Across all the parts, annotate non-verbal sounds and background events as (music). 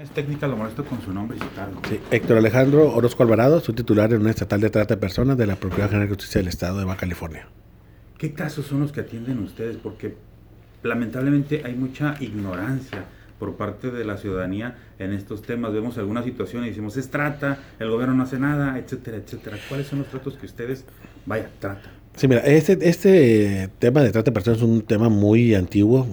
Es técnica, lo molesto con su nombre y su. Sí, Héctor Alejandro Orozco Alvarado, soy titular en una estatal de trata de personas de la Procuraduría General de Justicia del Estado de Baja California. ¿Qué casos son los que atienden ustedes? Porque lamentablemente hay mucha ignorancia por parte de la ciudadanía en estos temas. Vemos algunas situaciones y decimos, es trata, el gobierno no hace nada, etcétera, etcétera. ¿Cuáles son los tratos que ustedes, vaya, tratan? Sí, mira, este, este tema de trata de personas es un tema muy antiguo,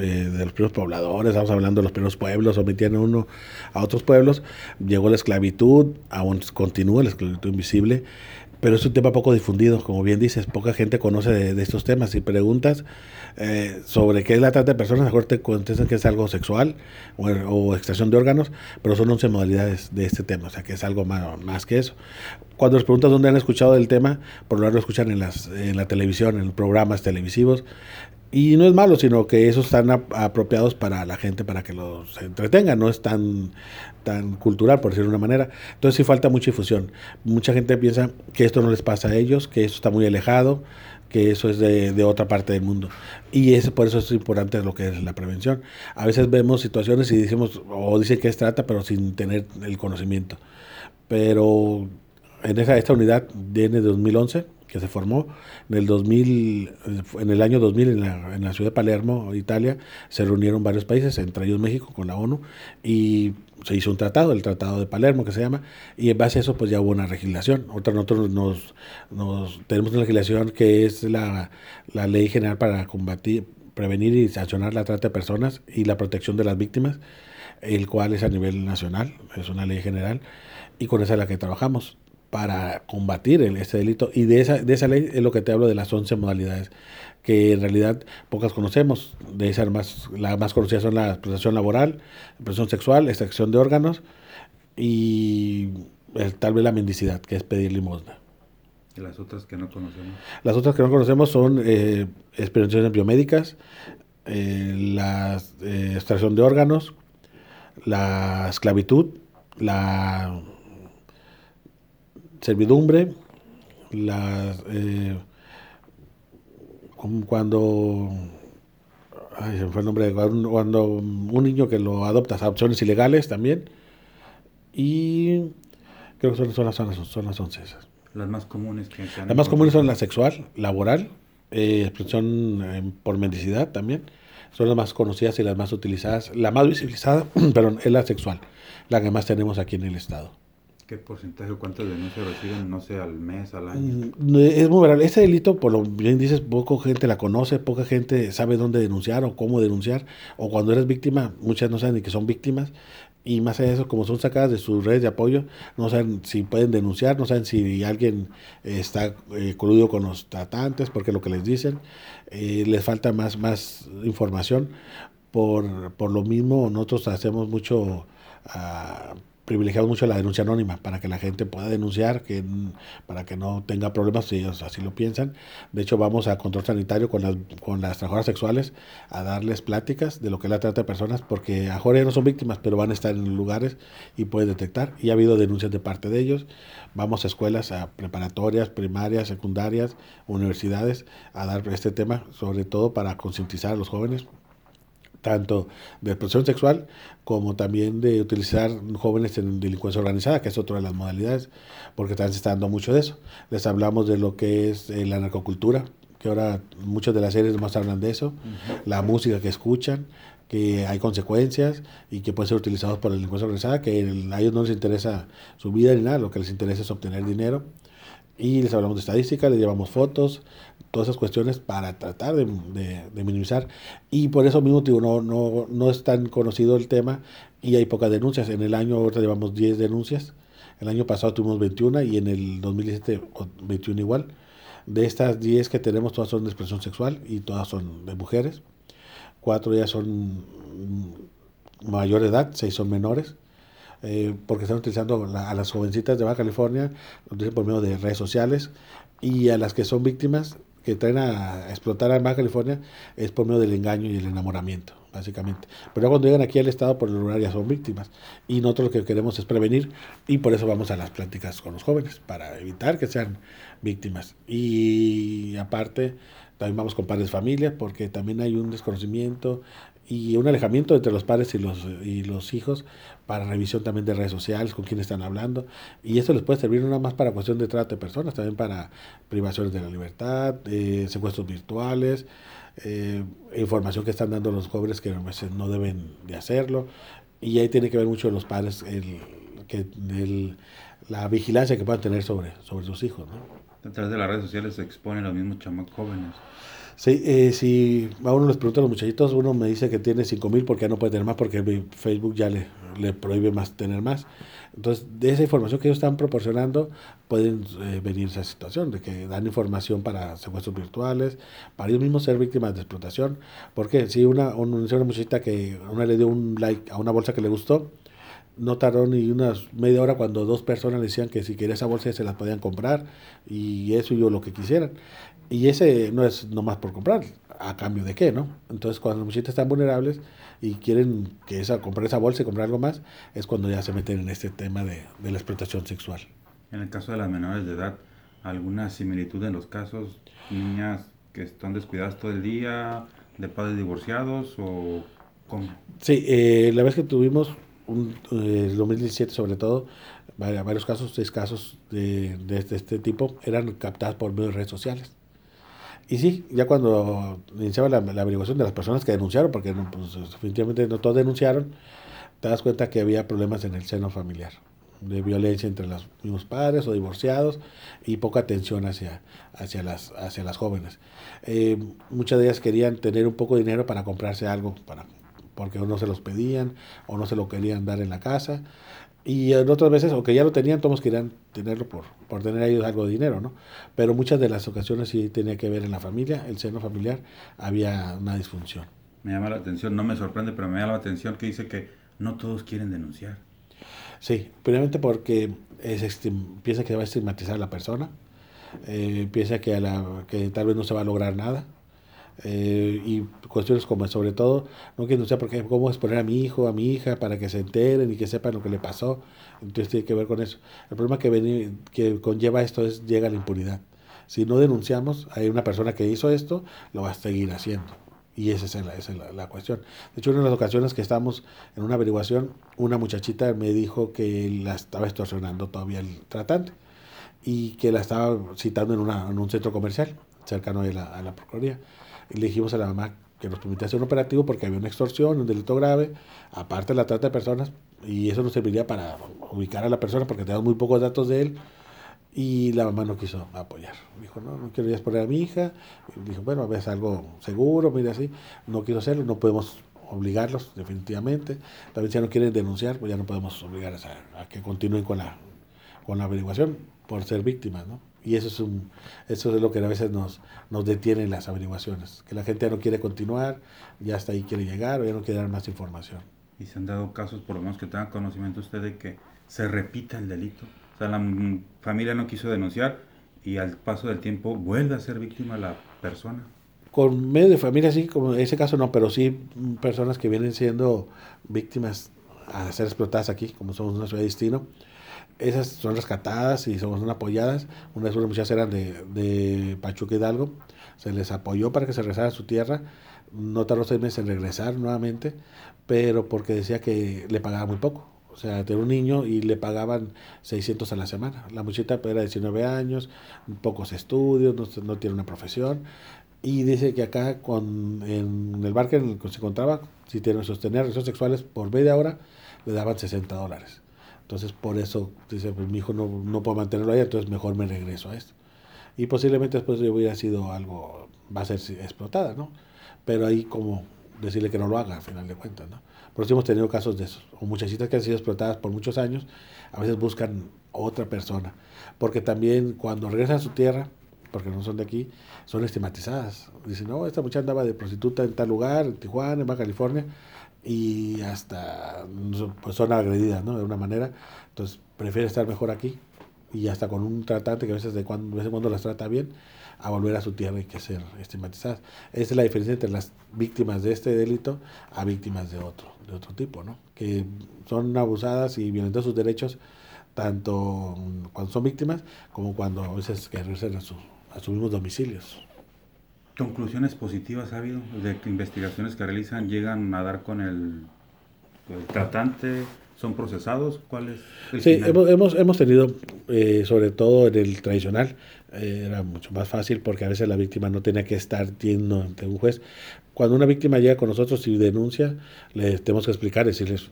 eh, de los primeros pobladores, estamos hablando de los primeros pueblos, sometían a uno a otros pueblos, llegó la esclavitud, aún continúa la esclavitud invisible, pero es un tema poco difundido, como bien dices, poca gente conoce de, estos temas. Si preguntas eh, sobre qué es la trata de personas, mejor te contestan que es algo sexual o, extracción de órganos, pero son 11 modalidades de este tema, o sea que es algo más, más que eso. Cuando les preguntas dónde han escuchado del tema, por lo menos lo escuchan en, las, en la televisión, en programas televisivos, y no es malo, sino que esos están apropiados para la gente, para que los entretengan, no es tan, tan cultural, por decirlo de una manera. Entonces sí falta mucha difusión. Mucha gente piensa que esto no les pasa a ellos, que esto está muy alejado, que eso es de, de otra parte del mundo. Y es, por eso es importante lo que es la prevención. A veces vemos situaciones y decimos, o dicen que es trata, pero sin tener el conocimiento. Pero en esa, esta unidad viene de 2011 que se formó en el 2000, en el año 2000 en la, en la, ciudad de Palermo, Italia, se reunieron varios países, entre ellos México con la ONU, y se hizo un tratado, el Tratado de Palermo que se llama, y en base a eso pues ya hubo una legislación. Otra nosotros nos, tenemos una legislación que es la, la ley general para combatir, prevenir y sancionar la trata de personas y la protección de las víctimas, el cual es a nivel nacional, es una ley general, y con esa es la que trabajamos para combatir este delito. Y de esa, de esa ley es lo que te hablo de las 11 modalidades, que en realidad pocas conocemos. De esas más, las más conocidas son la explotación laboral, explotación sexual, extracción de órganos y tal vez la mendicidad, que es pedir limosna. ¿Y las otras que no conocemos? Las otras que no conocemos son eh, experimentaciones biomédicas, eh, la eh, extracción de órganos, la esclavitud, la servidumbre, la, eh, cuando, ay, se me fue el nombre, cuando un niño que lo adopta, adopciones ilegales también, y creo que son, son, las, son las once Las más comunes que Las más comunes son la sexual, laboral, eh, expresión eh, por mendicidad también. Son las más conocidas y las más utilizadas. La más visibilizada, (clears throat) pero es la sexual, la que más tenemos aquí en el estado. ¿Qué porcentaje o cuántas denuncias reciben, no sé, al mes, al año? Mm, es muy variable. Este delito, por lo bien dices, poca gente la conoce, poca gente sabe dónde denunciar o cómo denunciar. O cuando eres víctima, muchas no saben ni que son víctimas. Y más allá de eso, como son sacadas de sus redes de apoyo, no saben si pueden denunciar, no saben si alguien está eh, coludido con los tratantes, porque lo que les dicen, eh, les falta más, más información. Por, por lo mismo, nosotros hacemos mucho... Uh, privilegiamos mucho la denuncia anónima para que la gente pueda denunciar, que, para que no tenga problemas si ellos así lo piensan. De hecho, vamos a control sanitario con las, con las trabajadoras sexuales a darles pláticas de lo que es la trata de personas, porque a Jorge no son víctimas, pero van a estar en lugares y pueden detectar. Y ha habido denuncias de parte de ellos. Vamos a escuelas, a preparatorias, primarias, secundarias, universidades, a dar este tema, sobre todo para concientizar a los jóvenes tanto de expresión sexual como también de utilizar jóvenes en delincuencia organizada, que es otra de las modalidades, porque también se está dando mucho de eso. Les hablamos de lo que es eh, la narcocultura, que ahora muchas de las series más hablan de eso, la música que escuchan, que hay consecuencias y que pueden ser utilizados por la delincuencia organizada, que a ellos no les interesa su vida ni nada, lo que les interesa es obtener dinero. Y les hablamos de estadística, les llevamos fotos, todas esas cuestiones para tratar de, minimizar. Y por eso mismo digo, no, no, no es tan conocido el tema y hay pocas denuncias. En el año ahorita llevamos 10 denuncias, el año pasado tuvimos 21 y en el 2017 21 igual. De estas 10 que tenemos, todas son de expresión sexual y todas son de mujeres. Cuatro ya son mayor edad, seis son menores. Eh, porque están utilizando a las jovencitas de Baja California, por medio de redes sociales, y a las que son víctimas, que traen a explotar a Baja California, es por medio del engaño y el enamoramiento, básicamente. Pero cuando llegan aquí al Estado, por el lugar ya son víctimas. Y nosotros lo que queremos es prevenir, y por eso vamos a las pláticas con los jóvenes, para evitar que sean víctimas. Y aparte, también vamos con padres de familia, porque también hay un desconocimiento y un alejamiento entre los padres y los, y los hijos para revisión también de redes sociales, con quién están hablando. Y esto les puede servir no nada más para cuestión de trato de personas, también para privaciones de la libertad, eh, secuestros virtuales, eh, información que están dando los jóvenes que no deben de hacerlo. Y ahí tiene que ver mucho los padres, el, que, el, la vigilancia que puedan tener sobre, sobre sus hijos. ¿no? A través de las redes sociales se exponen los mismos chamacos jóvenes. Sí, eh, si a uno les pregunta a los muchachitos, uno me dice que tiene 5 mil porque ya no puede tener más porque Facebook ya le, le prohíbe más tener más. Entonces, de esa información que ellos están proporcionando, pueden eh, venir esa situación de que dan información para secuestros virtuales, para ellos mismos ser víctimas de explotación. Porque si una, una muchachita que una le dio un like a una bolsa que le gustó, no tardó ni unas media hora cuando dos personas le decían que si quería esa bolsa se las podían comprar y eso y yo lo que quisieran. Y ese no es nomás por comprar, a cambio de qué, ¿no? Entonces cuando los muchachitos están vulnerables y quieren que esa, comprar esa bolsa y comprar algo más, es cuando ya se meten en este tema de, de la explotación sexual. En el caso de las menores de edad, ¿alguna similitud en los casos? Niñas que están descuidadas todo el día, de padres divorciados o cómo? Sí, eh, la vez que tuvimos, un, eh, 2017 sobre todo, varios casos, seis casos de, de, este, este tipo, eran captadas por medio de redes sociales y sí, ya cuando iniciaba la, averiguación de las personas que denunciaron, porque pues, definitivamente no todos denunciaron, te das cuenta que había problemas en el seno familiar, de violencia entre los mismos padres o divorciados y poca atención hacia, hacia, las, hacia las jóvenes. Eh, muchas de ellas querían tener un poco de dinero para comprarse algo, para, porque no se los pedían o no se lo querían dar en la casa. Y en otras veces, aunque ya lo tenían, todos querían tenerlo por, por tener ellos algo de dinero, ¿no? Pero muchas de las ocasiones sí tenía que ver en la familia, el seno familiar, había una disfunción. Me llama la atención, no me sorprende, pero me llama la atención que dice que no todos quieren denunciar. Sí, primeramente porque es, piensa que va a estigmatizar a la persona, eh, piensa que, a la, que tal vez no se va a lograr nada, eh, y cuestiones como sobre todo, no quiero sé porque cómo exponer a mi hijo, a mi hija, para que se enteren y que sepan lo que le pasó. Entonces tiene que ver con eso. El problema que, que conlleva esto es, llega la impunidad. Si no denunciamos, hay una persona que hizo esto, lo va a seguir haciendo. Y esa es, la, esa es la, cuestión. De hecho, en una de las ocasiones que estamos en una averiguación, una muchachita me dijo que la estaba extorsionando todavía el tratante y que la estaba citando en, una, en un centro comercial cercano a la, a la Procuraduría. Y le dijimos a la mamá que nos permitía hacer un operativo porque había una extorsión, un delito grave, aparte la trata de personas, y eso nos serviría para ubicar a la persona porque tenemos muy pocos datos de él. Y la mamá no quiso apoyar. Dijo, no, no quiero exponer a mi hija. Dijo, bueno, es algo seguro, mire así. No quiero hacerlo, no podemos obligarlos, definitivamente. También si ya no quieren denunciar, pues ya no podemos obligar a, a que continúen con la, con la averiguación por ser víctimas, ¿no? Y eso es, un, eso es lo que a veces nos, nos detiene en las averiguaciones, que la gente ya no quiere continuar, ya hasta ahí quiere llegar o ya no quiere dar más información. ¿Y se han dado casos, por lo menos que tenga conocimiento usted, de que se repita el delito? O sea, la familia no quiso denunciar y al paso del tiempo vuelve a ser víctima la persona. Con medio de familia sí, como en ese caso no, pero sí personas que vienen siendo víctimas a ser explotadas aquí, como somos una ciudad de destino esas son rescatadas y son, apoyadas. Una de sus muchachas eran de, de Pachuca Hidalgo. Se les apoyó para que se regresara a su tierra. No tardó seis meses en regresar nuevamente, pero porque decía que le pagaba muy poco. O sea, tenía un niño y le pagaban 600 a la semana. La muchachita era de 19 años, pocos estudios, no, tiene una profesión. Y dice que acá con, en el bar en el que se encontraba, si tiene sostener relaciones sexuales por media hora, le daban 60 dólares. Entonces, por eso dice, pues mi hijo no, no puedo mantenerlo allá, entonces mejor me regreso a esto. Y posiblemente después yo hubiera sido algo, va a ser explotada, ¿no? Pero ahí como decirle que no lo haga, al final de cuentas, ¿no? Por eso hemos tenido casos de esos. O muchachitas que han sido explotadas por muchos años, a veces buscan otra persona. Porque también cuando regresan a su tierra, porque no son de aquí, son estigmatizadas. Dicen, no, esta muchacha andaba de prostituta en tal lugar, en Tijuana, en Baja California, y hasta pues son agredidas, ¿no? De una manera. Entonces, prefiere estar mejor aquí y hasta con un tratante que a veces de cuando, vez en cuando las trata bien, a volver a su tierra y que ser estigmatizadas. Esa es la diferencia entre las víctimas de este delito a víctimas de otro, de otro tipo, ¿no? Que son abusadas y violentan sus derechos tanto cuando son víctimas como cuando a veces que regresan a, a sus mismos domicilios. ¿Conclusiones positivas ha habido de que investigaciones que realizan llegan a dar con el, el tratante? ¿Son procesados? ¿Cuál es el Sí, hemos, hemos, hemos, tenido, eh, sobre todo en el tradicional, eh, era mucho más fácil porque a veces la víctima no tenía que estar yendo ante un juez. Cuando una víctima llega con nosotros y denuncia, le tenemos que explicar, decirles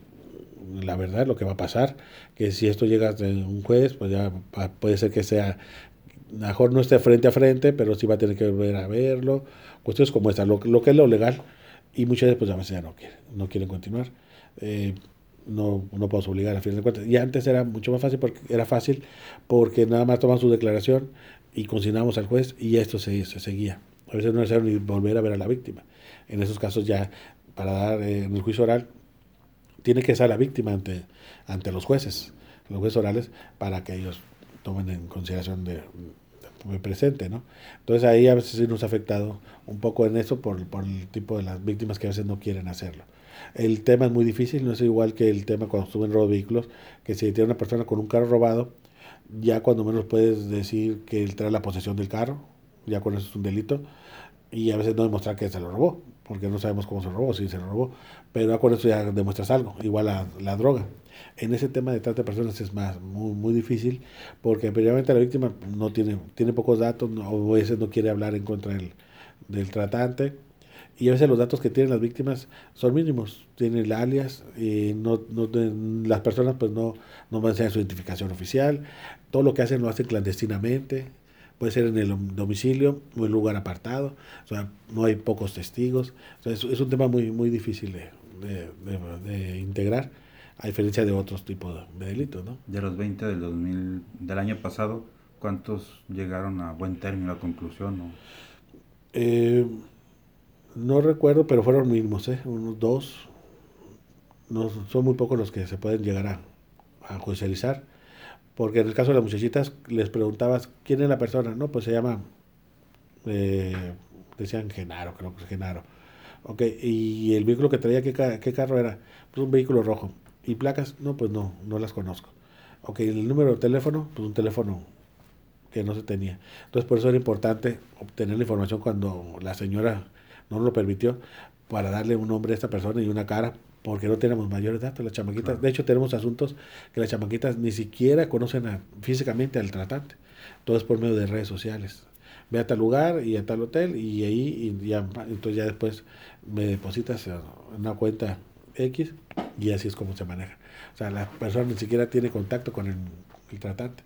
la verdad, lo que va a pasar, que si esto llega a un juez, pues ya puede ser que sea mejor no esté frente a frente, pero sí va a tener que volver a verlo. Cuestiones como esta, lo, que es lo legal. Y muchas veces, pues a veces ya no quieren, no quieren continuar. Eh, no, no podemos obligar a fin de cuentas. Y antes era mucho más fácil porque era fácil porque nada más toman su declaración y consignamos al juez y esto se, se seguía. A veces no es necesario ni volver a ver a la víctima. En esos casos ya, para dar eh, en el juicio oral, tiene que ser la víctima ante, ante los jueces, los jueces orales, para que ellos tomen en consideración de, presente, ¿no? Entonces ahí a veces sí nos ha afectado un poco en eso por, por, el tipo de las víctimas que a veces no quieren hacerlo. El tema es muy difícil, no es igual que el tema cuando estuve en robo de vehículos, que si tiene una persona con un carro robado, ya cuando menos puedes decir que él trae la posesión del carro, ya con eso es un delito, y a veces no demostrar que se lo robó, porque no sabemos cómo se robó, si se lo robó, pero con eso ya demuestras algo, igual la, la droga. En ese tema de trata de personas es más muy, muy difícil porque previamente la víctima no tiene, tiene pocos datos o a veces no quiere hablar en contra del, del tratante y a veces los datos que tienen las víctimas son mínimos, tienen el alias y no, no, las personas pues no, no van a hacer su identificación oficial, todo lo que hacen lo hacen clandestinamente, puede ser en el domicilio o en lugar apartado, o sea, no hay pocos testigos, es, un tema muy, muy difícil de, de integrar a diferencia de otros tipos de delitos, ¿no? De los 20 del 2000, del año pasado, ¿cuántos llegaron a buen término, a conclusión? No, eh, no recuerdo, pero fueron mínimos, ¿eh? Unos dos. No, son muy pocos los que se pueden llegar a, a judicializar. Porque en el caso de las muchachitas les preguntabas, ¿quién es la persona? No, pues se llama, eh, decían Genaro, creo que es Genaro. Ok, y el vehículo que traía, ¿qué, qué carro era? Pues un vehículo rojo. ¿Y placas? No, pues no, no las conozco. Ok, el número de teléfono, pues un teléfono que no se tenía. Entonces por eso era importante obtener la información cuando la señora no lo permitió para darle un nombre a esta persona y una cara, porque no tenemos mayores datos. Las chamaquitas, de hecho tenemos asuntos que las chamaquitas ni siquiera conocen físicamente al tratante. Todo es por medio de redes sociales. Ve a tal lugar y a tal hotel y ahí y ya, entonces ya después me depositas en una cuenta X y así es como se maneja. O sea, la persona ni siquiera tiene contacto con el, tratante.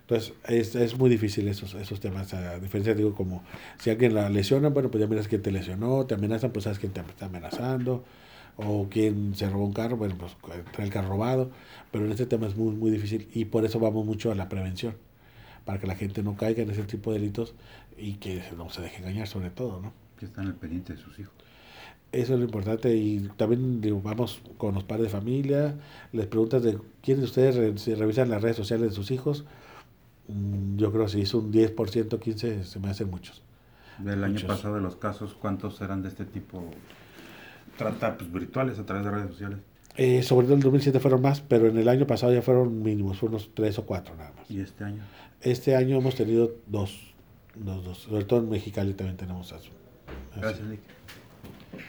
Entonces, es, es, muy difícil esos, esos temas. A diferencia, digo, como si alguien la lesiona, bueno, pues ya miras quién te lesionó, te amenazan, pues sabes quién te está amenazando, o quién se robó un carro, bueno, pues trae el carro robado. Pero en este tema es muy, muy difícil y por eso vamos mucho a la prevención, para que la gente no caiga en ese tipo de delitos y que no se deje engañar, sobre todo, ¿no? Que están al pendiente de sus hijos. Eso es lo importante y también vamos con los padres de familia, les preguntas de quiénes de ustedes revisan las redes sociales de sus hijos. Mm, yo creo que si hizo un 10%, 15%, se me hacen muchos. Del año pasado de los casos, ¿cuántos eran de este tipo? Trata pues, virtuales a través de redes sociales. Eh, sobre todo en el 2007 fueron más, pero en el año pasado ya fueron mínimos, unos 3 o 4 nada más. ¿Y este año? Este año hemos tenido dos, dos, dos. Sobre todo en Mexicali también tenemos eso. Gracias, Nick.